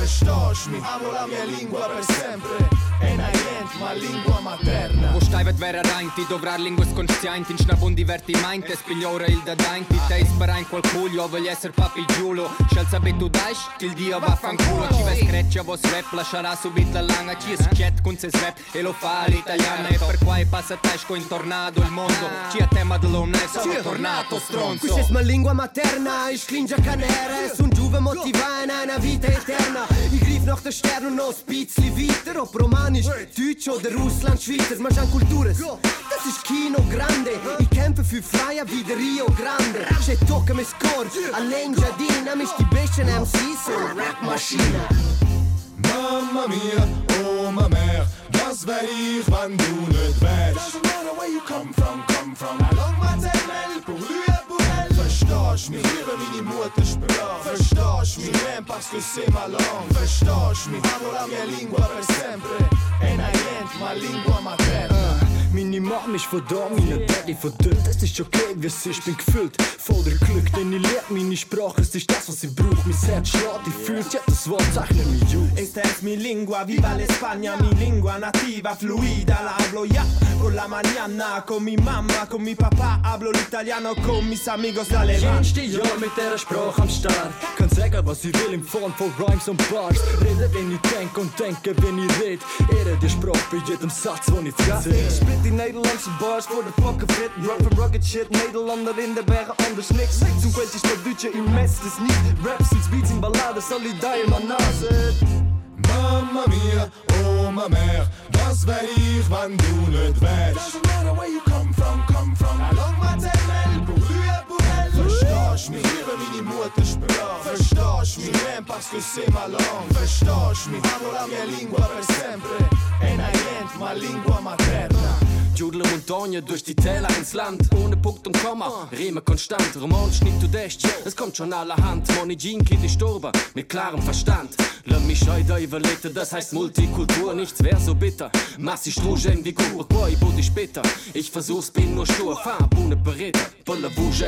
Mich, amo la mia lingua per sempre. E niente, ma lingua materna. Wo steivet vera reinti, dovrar linguas conscienti, in schnabun divertimenti, spigliora il da dainti, te sparain qual cuglio, voglio essere papi giulo, scel sabe tu dais, il dio vaffanculo, ci ves creccia vos rap, lascerà subito la langa, ci es chat con se rap, e lo fa l'italiana, e per qua e passa tasco in tornado il mondo, ci a tema dell'onesto, è tornato stronzo. Questa è mia lingua materna, ich klinge canere, sun giuve motiva in einer vita eterna. Ich griff nach der Sterne und noch ein bisschen weiter, ob romanisch, deutsch oder Russland, Schweizer, man schon Kultures. Das ist Kino Grande, ich kämpfe für Freiheit wie der Rio Grande. C'è tocca mi score, allein giardina, mich die besten MCs, so Rap-Maschine. Mamma mia, oh ma mère, was wär ich, wenn du nicht wärst? Doesn't matter where you come from, come from. La langue maternelle pour lui et pour elle. Verstehst mich, liebe meine Muttersprache. Verstehst mi? Nem parce que c'est ma langue Verstehst mi? Amo la mia lingua per sempre E niente ma lingua materna Mama ist von da, meine Daddy dort. Es ist okay, wie es ist, ich bin gefüllt voller Glück, denn ich lerne meine Sprache. Es ist das, was ich brauche. Mein Herz schlägt, ich fühlt, ja, das Wort zeichnet mich aus. Esta es mi lingua, viva l'Espagna, mi lingua nativa, fluida, la hablo ya con la mañana, con mi mamma, con mi papá, hablo l'italiano con mis amigos de Alemán. Kennste Jahr mit dieser Sprache am Start. Kann sagen, was ich will in Form von Rhymes und Bars. Rede, wenn ich denke und denke, wenn ich red. Ehre die Sprache bei jedem Satz, den ich frage. Split die Nederlandse bars voor de pakken fit Rap van rugged shit, Nederlander in de bergen, anders niks Zo'n kwestie dat doet je in mes, dus niet Raps, iets beats in ballades, zal die daar maar naast zit Mamma mia, oh ma mère, was werd ich, wann du nicht wärst? Doesn't matter where you come from, come from. La langue maternelle, pour lui et pour elle. Verstehst mich, liebe Verstehst mich, nem parce que c'est ma langue. Verstehst mich, amo la mia lingua per sempre. E niente, ma lingua materna. Judel Montagne durch die Täler ins Land, ohne Punkt und Komma, Riemen konstant, romantisch nicht du dächt, es kommt schon allerhand, Moni Jean ist Storber, mit klarem Verstand. Lass mich scheu da überlegen, das heißt Multikultur, nichts wär so bitter. Massi Strugen wie Kur, Boy, Body später. Ich versuch's, bin nur stur, Farb ohne Beretta, Bolle Bouge.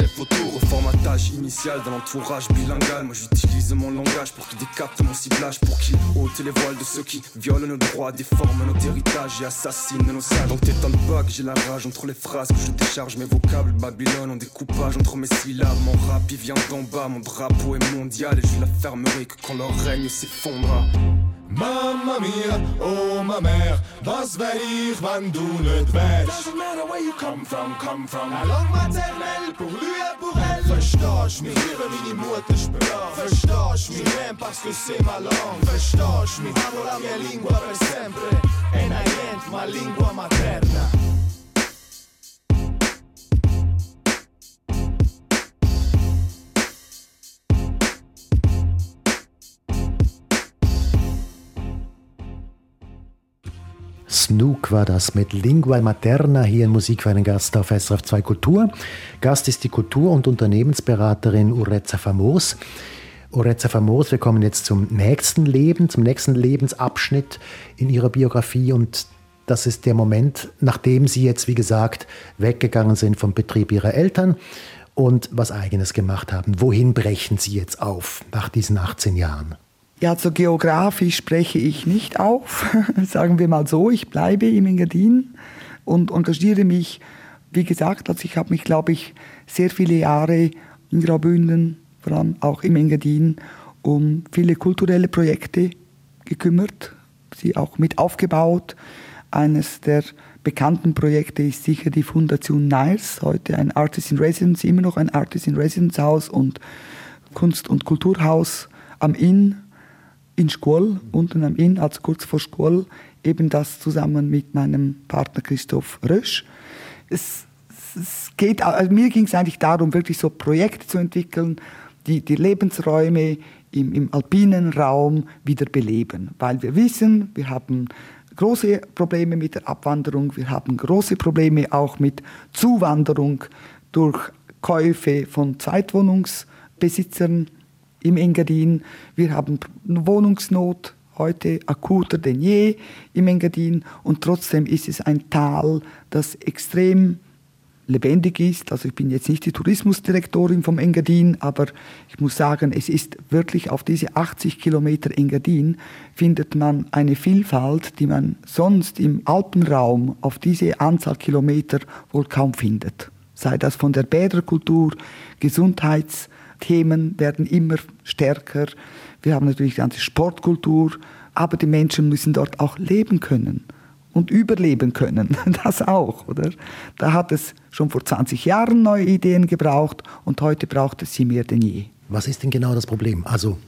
Au formatage initial dans l'entourage bilingual. Moi j'utilise mon langage pour qu'il décapte mon ciblage Pour qu'il ôte les voiles de ceux qui violent nos droits Déforment notre héritage et assassinent nos sages. Donc t'étonnes j'ai la rage entre les phrases Que je décharge. Mes vocables Babylone en découpage entre mes syllabes. Mon rap il vient d'en bas, mon drapeau est mondial Et je la fermerai que quand leur règne s'effondra Mamma mia, oh ma mère, was werd ich, wann du nicht wärst? Doesn't matter where you come from, come from. Langue maternelle, pour lui et pour elle. Verstehst mich, liebe meine Muttersprache. Verstehst mich, nem parce que c'est ma langue. Verstehst mich, amo la mia lingua per sempre. E niente, ma lingua materna. Snook war das mit Lingua Materna hier in Musik für einen Gast auf SRF 2 Kultur. Gast ist die Kultur- und Unternehmensberaterin Ureza Famos. Ureza Famos, wir kommen jetzt zum nächsten Leben, zum nächsten Lebensabschnitt in Ihrer Biografie und das ist der Moment, nachdem Sie jetzt, wie gesagt, weggegangen sind vom Betrieb Ihrer Eltern und was Eigenes gemacht haben. Wohin brechen Sie jetzt auf nach diesen 18 Jahren? Ja, also geografisch spreche ich nicht auf, sagen wir mal so. Ich bleibe im Engadin und engagiere mich, wie gesagt, also ich habe mich, glaube ich, sehr viele Jahre in Graubünden, vor allem auch im Engadin, um viele kulturelle Projekte gekümmert, sie auch mit aufgebaut. Eines der bekannten Projekte ist sicher die Fundation Niles, heute ein Artist in Residence, immer noch ein Artist in Residence Haus und Kunst- und Kulturhaus am Inn in Schkull, unten am Inn, also kurz vor Schkull, eben das zusammen mit meinem Partner Christoph Rösch. Es, es geht, also mir ging es eigentlich darum, wirklich so Projekte zu entwickeln, die die Lebensräume im, im alpinen Raum wieder beleben. Weil wir wissen, wir haben große Probleme mit der Abwanderung, wir haben große Probleme auch mit Zuwanderung durch Käufe von Zweitwohnungsbesitzern im Engadin. Wir haben Wohnungsnot heute akuter denn je im Engadin und trotzdem ist es ein Tal, das extrem lebendig ist. Also ich bin jetzt nicht die Tourismusdirektorin vom Engadin, aber ich muss sagen, es ist wirklich auf diese 80 Kilometer Engadin findet man eine Vielfalt, die man sonst im Alpenraum auf diese Anzahl Kilometer wohl kaum findet. Sei das von der Bäderkultur, Gesundheitsthemen werden immer stärker. Wir haben natürlich die ganze Sportkultur, aber die Menschen müssen dort auch leben können und überleben können. Das auch, oder? Da hat es schon vor 20 Jahren neue Ideen gebraucht und heute braucht es sie mehr denn je. Was ist denn genau das Problem? Also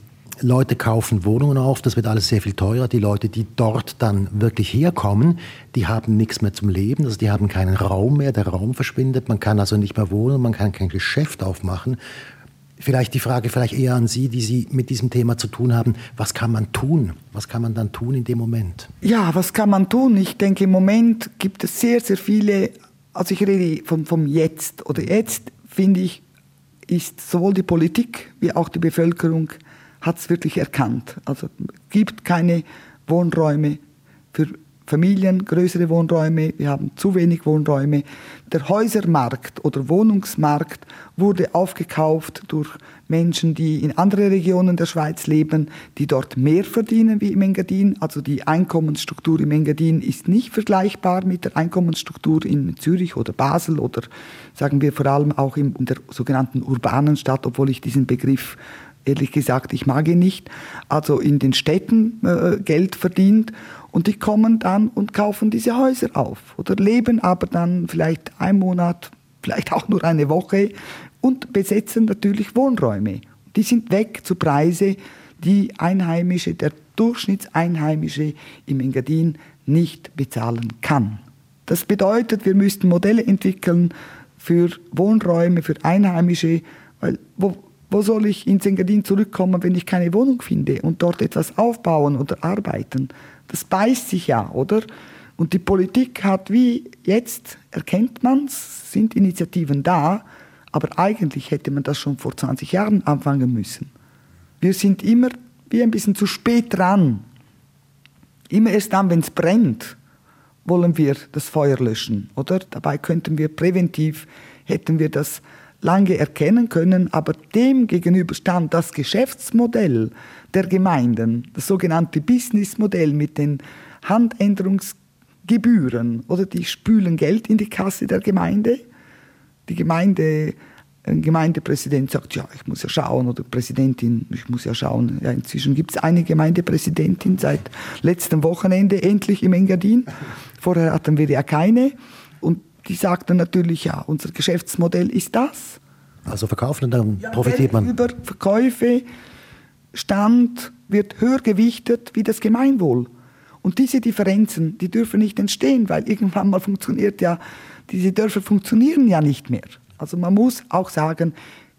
Leute kaufen Wohnungen auf, das wird alles sehr viel teurer. Die Leute, die dort dann wirklich herkommen, die haben nichts mehr zum Leben, also die haben keinen Raum mehr, der Raum verschwindet, man kann also nicht mehr wohnen, man kann kein Geschäft aufmachen. Vielleicht die Frage vielleicht eher an Sie, die Sie mit diesem Thema zu tun haben. Was kann man tun? Was kann man dann tun in dem Moment? Ja, was kann man tun? Ich denke, im Moment gibt es sehr, sehr viele, also ich rede vom, vom Jetzt oder jetzt finde ich, ist sowohl die Politik wie auch die Bevölkerung hat es wirklich erkannt. Also gibt keine Wohnräume für Familien, größere Wohnräume, wir haben zu wenig Wohnräume. Der Häusermarkt oder Wohnungsmarkt wurde aufgekauft durch Menschen, die in anderen Regionen der Schweiz leben, die dort mehr verdienen wie im Engadin. Also die Einkommensstruktur im Engadin ist nicht vergleichbar mit der Einkommensstruktur in Zürich oder Basel oder sagen wir vor allem auch in der sogenannten urbanen Stadt, obwohl ich diesen Begriff ehrlich gesagt, ich mag ihn nicht, also in den Städten äh, Geld verdient und die kommen dann und kaufen diese Häuser auf oder leben aber dann vielleicht einen Monat, vielleicht auch nur eine Woche und besetzen natürlich Wohnräume. Die sind weg zu Preise, die Einheimische, der Durchschnittseinheimische im Engadin nicht bezahlen kann. Das bedeutet, wir müssten Modelle entwickeln für Wohnräume, für Einheimische, weil wo, wo soll ich ins Engadin zurückkommen, wenn ich keine Wohnung finde und dort etwas aufbauen oder arbeiten? Das beißt sich ja, oder? Und die Politik hat wie jetzt, erkennt man es, sind Initiativen da, aber eigentlich hätte man das schon vor 20 Jahren anfangen müssen. Wir sind immer wie ein bisschen zu spät dran. Immer erst dann, wenn es brennt, wollen wir das Feuer löschen, oder? Dabei könnten wir präventiv, hätten wir das lange erkennen können, aber dem gegenüber stand das Geschäftsmodell der Gemeinden, das sogenannte Businessmodell mit den Handänderungsgebühren oder die spülen Geld in die Kasse der Gemeinde. Die Gemeinde, ein Gemeindepräsident sagt, ja, ich muss ja schauen, oder Präsidentin, ich muss ja schauen. Ja, inzwischen gibt es eine Gemeindepräsidentin seit letztem Wochenende endlich im Engadin. Vorher hatten wir ja keine. Und die sagt dann natürlich, ja, unser Geschäftsmodell ist das. Also verkaufen und dann ja, profitiert man. Über Verkäufe, Stand wird höher gewichtet wie das Gemeinwohl. Und diese Differenzen, die dürfen nicht entstehen, weil irgendwann mal funktioniert ja, diese Dörfer funktionieren ja nicht mehr. Also man muss auch sagen,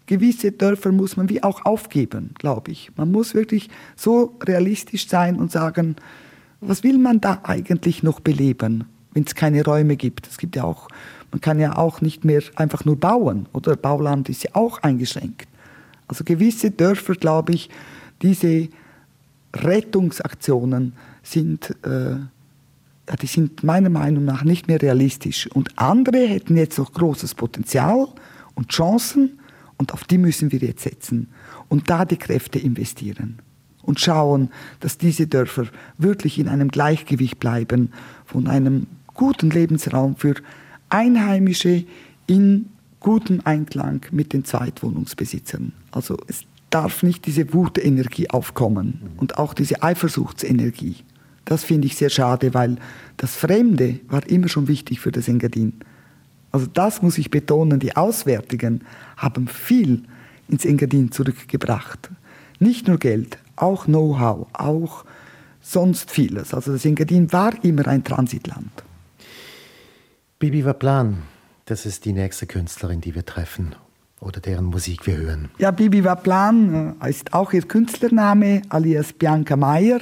gewisse Dörfer muss man wie auch aufgeben, glaube ich. Man muss wirklich so realistisch sein und sagen, was will man da eigentlich noch beleben, wenn es keine Räume gibt? Es gibt ja auch, man kann ja auch nicht mehr einfach nur bauen oder Bauland ist ja auch eingeschränkt. Also gewisse Dörfer, glaube ich, diese Rettungsaktionen sind, äh, die sind meiner Meinung nach nicht mehr realistisch. Und andere hätten jetzt noch großes Potenzial und Chancen und auf die müssen wir jetzt setzen und da die Kräfte investieren und schauen, dass diese Dörfer wirklich in einem Gleichgewicht bleiben von einem guten Lebensraum für Einheimische in gutem Einklang mit den Zweitwohnungsbesitzern. Also es darf nicht diese Wutenergie aufkommen und auch diese Eifersuchtsenergie. Das finde ich sehr schade, weil das Fremde war immer schon wichtig für das Engadin. Also das muss ich betonen, die Auswärtigen haben viel ins Engadin zurückgebracht. Nicht nur Geld, auch Know-how, auch sonst vieles. Also das Engadin war immer ein Transitland. Bibi Vaplan, das ist die nächste Künstlerin, die wir treffen oder deren Musik wir hören. Ja, Bibi Vaplan äh, ist auch ihr Künstlername, alias Bianca Meyer.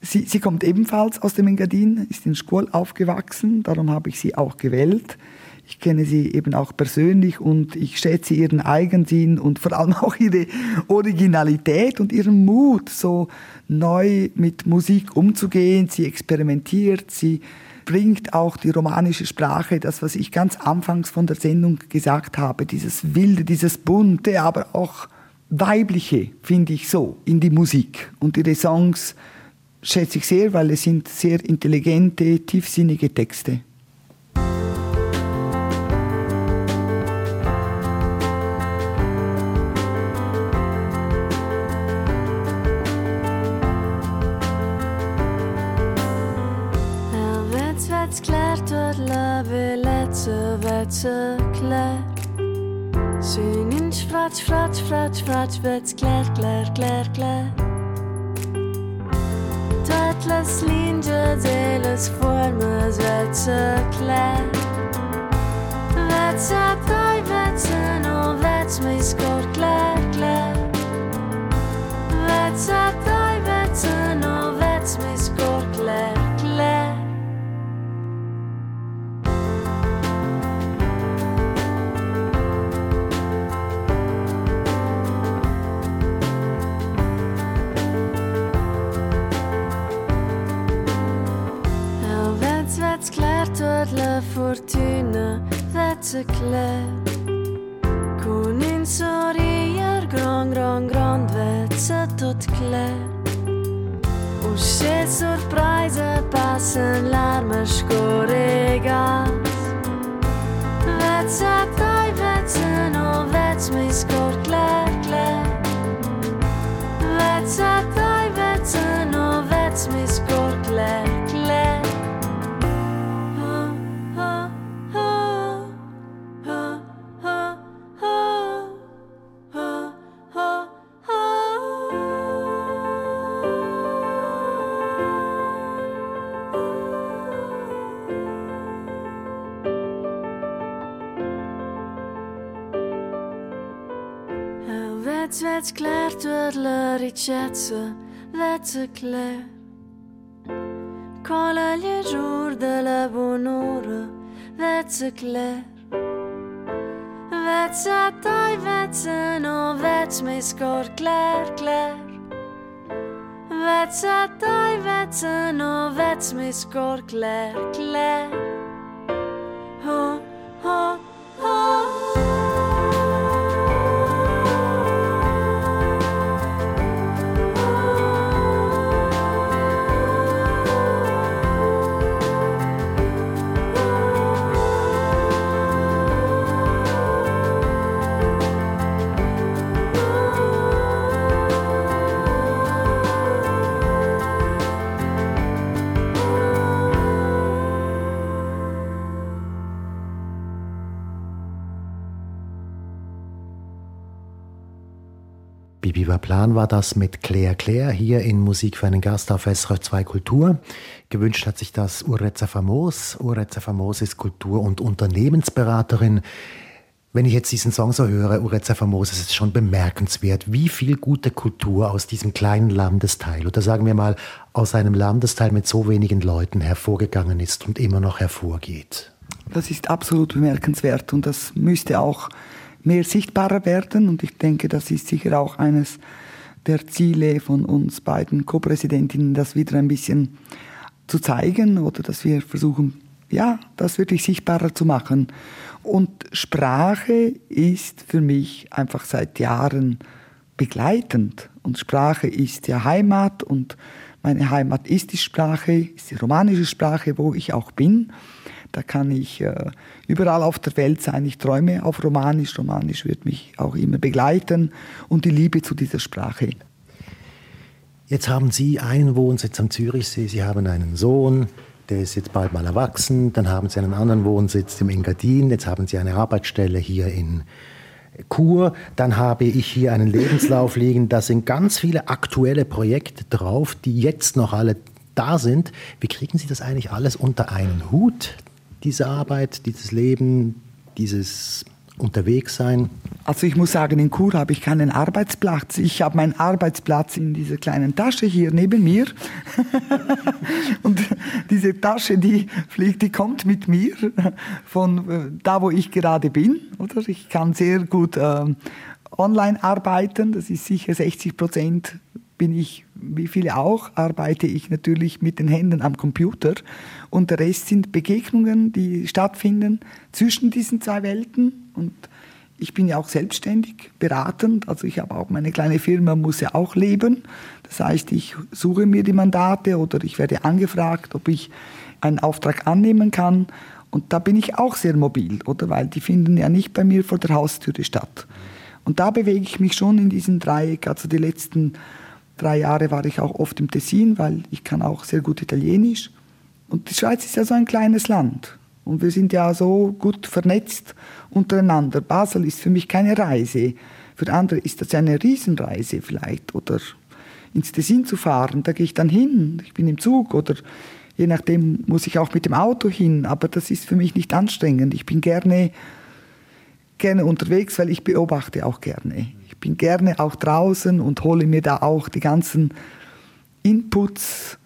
Sie, sie kommt ebenfalls aus dem Engadin, ist in Schkuhl aufgewachsen, darum habe ich sie auch gewählt. Ich kenne sie eben auch persönlich und ich schätze ihren Eigensinn und vor allem auch ihre Originalität und ihren Mut, so neu mit Musik umzugehen. Sie experimentiert, sie bringt auch die romanische Sprache, das, was ich ganz anfangs von der Sendung gesagt habe, dieses Wilde, dieses Bunte, aber auch Weibliche, finde ich so, in die Musik. Und ihre Songs schätze ich sehr, weil es sind sehr intelligente, tiefsinnige Texte. Fratsch, fratsch, Wird's klar, klar, klar, klar Tatlas linje deles formas Wird's klar Wird's a doi, wird's no Wird's mig skor, klar, klar Wird's a bicyclet Koninsor ger gran, gran, granvetset odkle Všeč surprize pa sem larmeš korega Več se taj, več se no, več mi skor kler, kler Več se taj Veți, veți clar tărlăriceață, veți clar Colele jur de la bunură, veți clar Veți tai, veți nu, veți mi scor clar, clar Veți tai, veți nu, veți mi scor clar, clar Plan war das mit Claire Claire hier in Musik für einen Gast auf SRF 2 Kultur. Gewünscht hat sich das Ureza Famos. Ureza Famos ist Kultur- und Unternehmensberaterin. Wenn ich jetzt diesen Song so höre, Ureza Famos, ist es schon bemerkenswert, wie viel gute Kultur aus diesem kleinen Landesteil oder sagen wir mal aus einem Landesteil mit so wenigen Leuten hervorgegangen ist und immer noch hervorgeht. Das ist absolut bemerkenswert und das müsste auch mehr sichtbarer werden. Und ich denke, das ist sicher auch eines der Ziele von uns beiden Co-Präsidentinnen, das wieder ein bisschen zu zeigen oder dass wir versuchen, ja, das wirklich sichtbarer zu machen. Und Sprache ist für mich einfach seit Jahren begleitend. Und Sprache ist ja Heimat und meine Heimat ist die Sprache, ist die romanische Sprache, wo ich auch bin. Da kann ich äh, überall auf der Welt sein. Ich träume auf Romanisch. Romanisch wird mich auch immer begleiten und die Liebe zu dieser Sprache. Jetzt haben Sie einen Wohnsitz am Zürichsee, Sie haben einen Sohn, der ist jetzt bald mal erwachsen, dann haben Sie einen anderen Wohnsitz im Engadin, jetzt haben Sie eine Arbeitsstelle hier in Kur, dann habe ich hier einen Lebenslauf liegen, da sind ganz viele aktuelle Projekte drauf, die jetzt noch alle da sind. Wie kriegen Sie das eigentlich alles unter einen Hut? Diese Arbeit, dieses Leben, dieses Unterwegssein? Also ich muss sagen, in Chur habe ich keinen Arbeitsplatz. Ich habe meinen Arbeitsplatz in dieser kleinen Tasche hier neben mir. Und diese Tasche, die fliegt, die kommt mit mir von äh, da, wo ich gerade bin. Oder ich kann sehr gut äh, online arbeiten. Das ist sicher 60 Prozent bin ich, wie viele auch, arbeite ich natürlich mit den Händen am Computer. Und der Rest sind Begegnungen, die stattfinden zwischen diesen zwei Welten. Und ich bin ja auch selbstständig, beratend. Also ich habe auch meine kleine Firma, muss ja auch leben. Das heißt, ich suche mir die Mandate oder ich werde angefragt, ob ich einen Auftrag annehmen kann. Und da bin ich auch sehr mobil, oder? Weil die finden ja nicht bei mir vor der Haustüre statt. Und da bewege ich mich schon in diesem Dreieck. Also die letzten drei Jahre war ich auch oft im Tessin, weil ich kann auch sehr gut Italienisch. Und die Schweiz ist ja so ein kleines Land. Und wir sind ja so gut vernetzt untereinander. Basel ist für mich keine Reise. Für andere ist das eine Riesenreise vielleicht. Oder ins Tessin zu fahren, da gehe ich dann hin. Ich bin im Zug oder je nachdem muss ich auch mit dem Auto hin. Aber das ist für mich nicht anstrengend. Ich bin gerne, gerne unterwegs, weil ich beobachte auch gerne. Ich bin gerne auch draußen und hole mir da auch die ganzen Inputs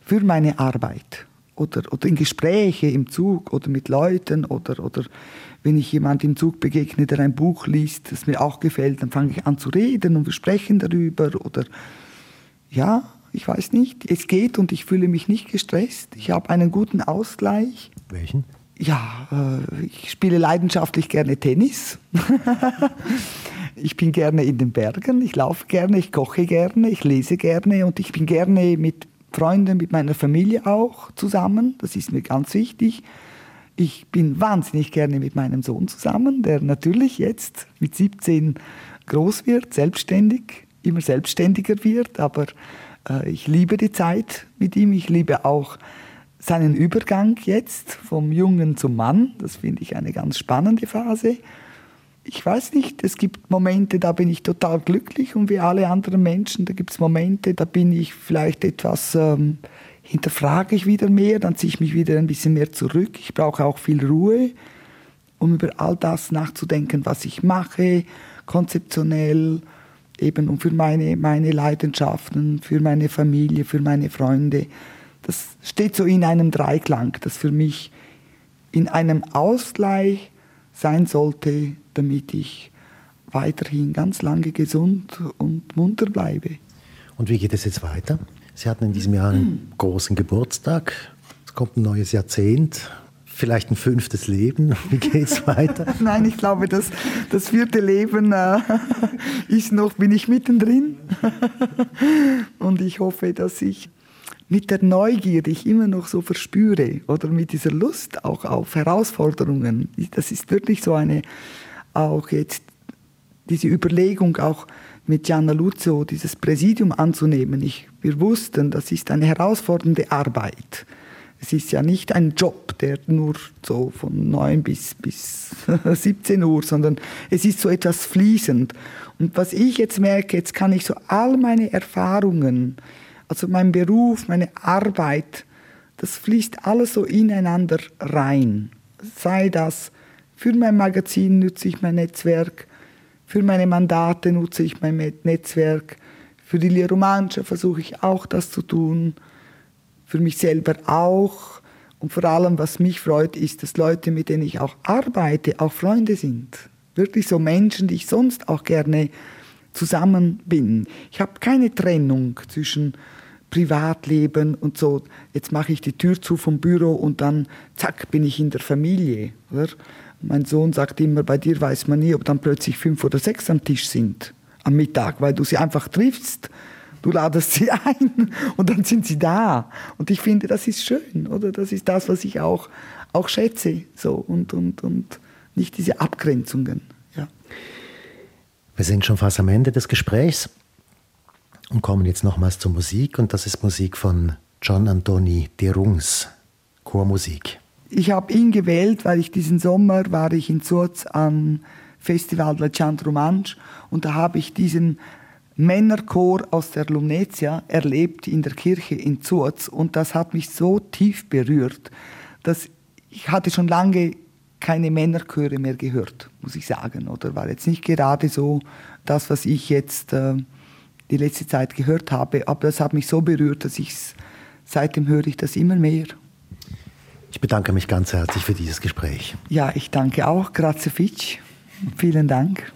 für meine Arbeit oder, oder in Gespräche im Zug oder mit Leuten oder, oder wenn ich jemand im Zug begegne, der ein Buch liest, das mir auch gefällt, dann fange ich an zu reden und wir sprechen darüber oder ja, Ich weiß nicht. Es geht und ich fühle mich nicht gestresst. Ich habe einen guten Ausgleich. Welchen? Ja, äh, ich spiele leidenschaftlich gerne Tennis. ich bin gerne in den Bergen, ich laufe gerne, ich koche gerne, ich lese gerne und ich bin gerne mit Freunden, mit meiner Familie auch zusammen. Das ist mir ganz wichtig. Ich bin wahnsinnig gerne mit meinem Sohn zusammen, der natürlich jetzt mit 17 groß wird, selbstständig, immer selbstständiger wird, aber äh, ich liebe die Zeit mit ihm. Ich liebe auch seinen Übergang jetzt vom Jungen zum Mann. Das finde ich eine ganz spannende Phase. Ich weiß nicht, es gibt Momente, da bin ich total glücklich und wie alle anderen Menschen, da gibt es Momente, da bin ich vielleicht etwas, ähm, hinterfrage ich wieder mehr, dann ziehe ich mich wieder ein bisschen mehr zurück. Ich brauche auch viel Ruhe, um über all das nachzudenken, was ich mache, konzeptionell, eben um für meine, meine Leidenschaften, für meine Familie, für meine Freunde. Das steht so in einem Dreiklang, das für mich in einem Ausgleich sein sollte, damit ich weiterhin ganz lange gesund und munter bleibe. Und wie geht es jetzt weiter? Sie hatten in diesem Jahr einen großen Geburtstag. Es kommt ein neues Jahrzehnt vielleicht ein fünftes Leben? Wie geht es weiter? Nein, ich glaube, das, das vierte Leben äh, ist noch, bin ich mittendrin. Und ich hoffe, dass ich mit der Neugier, die ich immer noch so verspüre, oder mit dieser Lust auch auf Herausforderungen, das ist wirklich so eine, auch jetzt diese Überlegung auch mit Gianna Luzzo, dieses Präsidium anzunehmen. Ich, wir wussten, das ist eine herausfordernde Arbeit. Es ist ja nicht ein Job, der nur so von 9 bis, bis 17 Uhr, sondern es ist so etwas fließend. Und was ich jetzt merke, jetzt kann ich so all meine Erfahrungen, also mein Beruf, meine Arbeit, das fließt alles so ineinander rein. Sei das für mein Magazin nutze ich mein Netzwerk, für meine Mandate nutze ich mein Netzwerk, für die Liromancia versuche ich auch das zu tun für mich selber auch. Und vor allem, was mich freut, ist, dass Leute, mit denen ich auch arbeite, auch Freunde sind. Wirklich so Menschen, die ich sonst auch gerne zusammen bin. Ich habe keine Trennung zwischen Privatleben und so. Jetzt mache ich die Tür zu vom Büro und dann zack bin ich in der Familie. Oder? Mein Sohn sagt immer, bei dir weiß man nie, ob dann plötzlich fünf oder sechs am Tisch sind am Mittag, weil du sie einfach triffst Du ladest sie ein und dann sind sie da. Und ich finde, das ist schön, oder? Das ist das, was ich auch, auch schätze. So, und, und, und nicht diese Abgrenzungen. Ja. Wir sind schon fast am Ende des Gesprächs und kommen jetzt nochmals zur Musik. Und das ist Musik von John Antoni de Rungs, Chormusik. Ich habe ihn gewählt, weil ich diesen Sommer war ich in Surz am Festival Centro Manch und da habe ich diesen Männerchor aus der Lumnezia erlebt in der Kirche in Zurz und das hat mich so tief berührt, dass ich hatte schon lange keine Männerchöre mehr gehört, muss ich sagen, oder war jetzt nicht gerade so das, was ich jetzt äh, die letzte Zeit gehört habe, aber das hat mich so berührt, dass ich seitdem höre ich das immer mehr. Ich bedanke mich ganz herzlich für dieses Gespräch. Ja, ich danke auch. Grazie Fitch. Vielen Dank.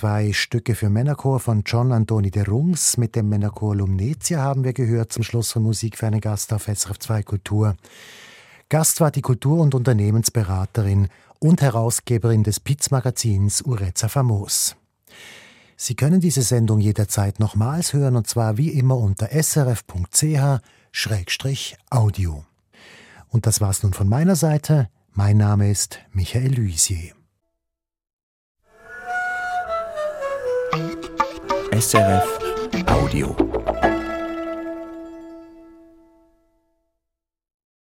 Zwei Stücke für Männerchor von John Antoni de Rums mit dem Männerchor Lumnetia haben wir gehört zum Schluss von Musik für einen Gast auf SRF 2 Kultur. Gast war die Kultur- und Unternehmensberaterin und Herausgeberin des Piz-Magazins Ureza Famos. Sie können diese Sendung jederzeit nochmals hören und zwar wie immer unter srf.ch-audio. Und das war's nun von meiner Seite. Mein Name ist Michael Luisier. SRF Audio.